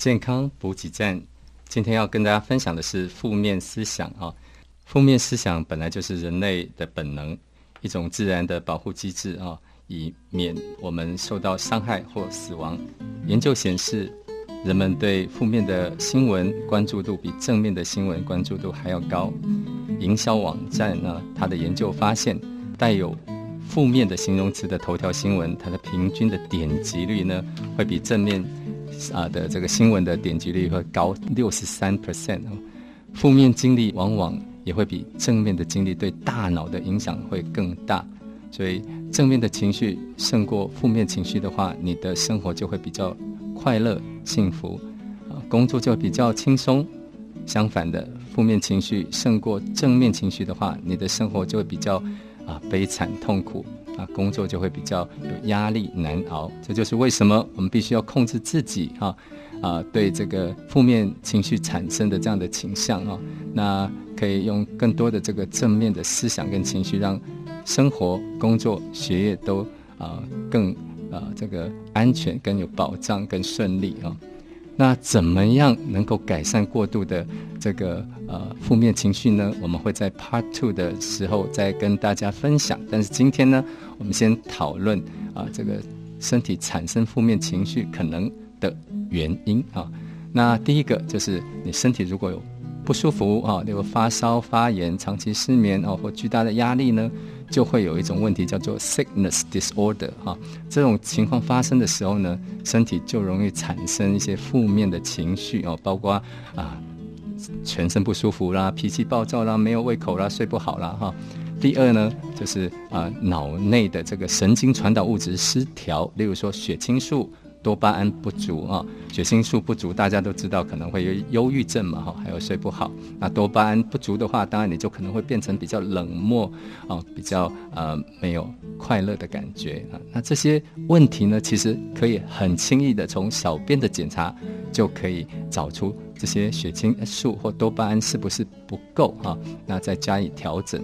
健康补给站，今天要跟大家分享的是负面思想啊。负面思想本来就是人类的本能，一种自然的保护机制啊，以免我们受到伤害或死亡。研究显示，人们对负面的新闻关注度比正面的新闻关注度还要高。营销网站呢，它的研究发现，带有负面的形容词的头条新闻，它的平均的点击率呢，会比正面啊的这个新闻的点击率会高六十三 percent 负面经历往往也会比正面的经历对大脑的影响会更大，所以正面的情绪胜过负面情绪的话，你的生活就会比较快乐幸福，啊，工作就比较轻松。相反的，负面情绪胜过正面情绪的话，你的生活就会比较。啊，悲惨痛苦啊，工作就会比较有压力难熬。这就是为什么我们必须要控制自己哈啊，对这个负面情绪产生的这样的倾向啊，那可以用更多的这个正面的思想跟情绪，让生活、工作、学业都啊更啊这个安全、更有保障、更顺利啊。那怎么样能够改善过度的这个呃负面情绪呢？我们会在 Part Two 的时候再跟大家分享。但是今天呢，我们先讨论啊这个身体产生负面情绪可能的原因啊。那第一个就是你身体如果有不舒服啊，例如发烧、发炎、长期失眠啊，或巨大的压力呢？就会有一种问题叫做 sickness disorder 哈，这种情况发生的时候呢，身体就容易产生一些负面的情绪哦，包括啊全身不舒服啦、脾气暴躁啦、没有胃口啦、睡不好啦哈。第二呢，就是啊脑内的这个神经传导物质失调，例如说血清素。多巴胺不足啊，血清素不足，大家都知道可能会有忧郁症嘛，哈，还有睡不好。那多巴胺不足的话，当然你就可能会变成比较冷漠啊，比较呃没有快乐的感觉啊。那这些问题呢，其实可以很轻易的从小便的检查就可以找出这些血清素或多巴胺是不是不够哈，那再加以调整。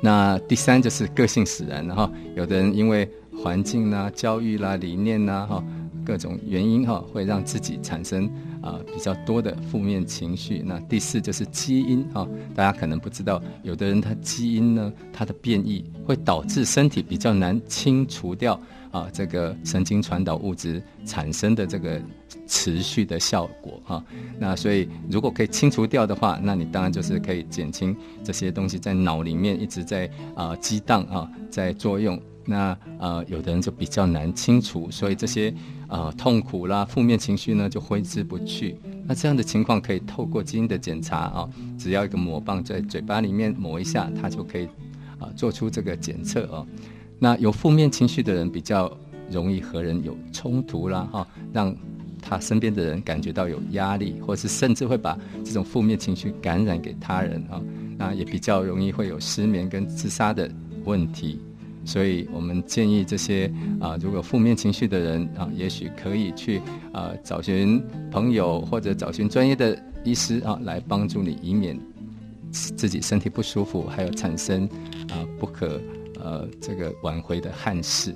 那第三就是个性使然，然后有的人因为环境啦、教育啦、理念呐，哈，各种原因哈，会让自己产生啊比较多的负面情绪。那第四就是基因哈，大家可能不知道，有的人他基因呢，他的变异会导致身体比较难清除掉啊这个神经传导物质产生的这个持续的效果哈。那所以如果可以清除掉的话，那你当然就是可以减轻这些东西在脑里面一直在啊激荡啊在作用。那呃，有的人就比较难清除，所以这些呃痛苦啦、负面情绪呢就挥之不去。那这样的情况可以透过基因的检查啊，只要一个抹棒在嘴巴里面抹一下，它就可以啊做出这个检测哦。那有负面情绪的人比较容易和人有冲突啦，哈，让他身边的人感觉到有压力，或是甚至会把这种负面情绪感染给他人啊。那也比较容易会有失眠跟自杀的问题。所以我们建议这些啊，如果负面情绪的人啊，也许可以去啊找寻朋友或者找寻专业的医师啊，来帮助你，以免自己身体不舒服，还有产生啊不可呃这个挽回的憾事。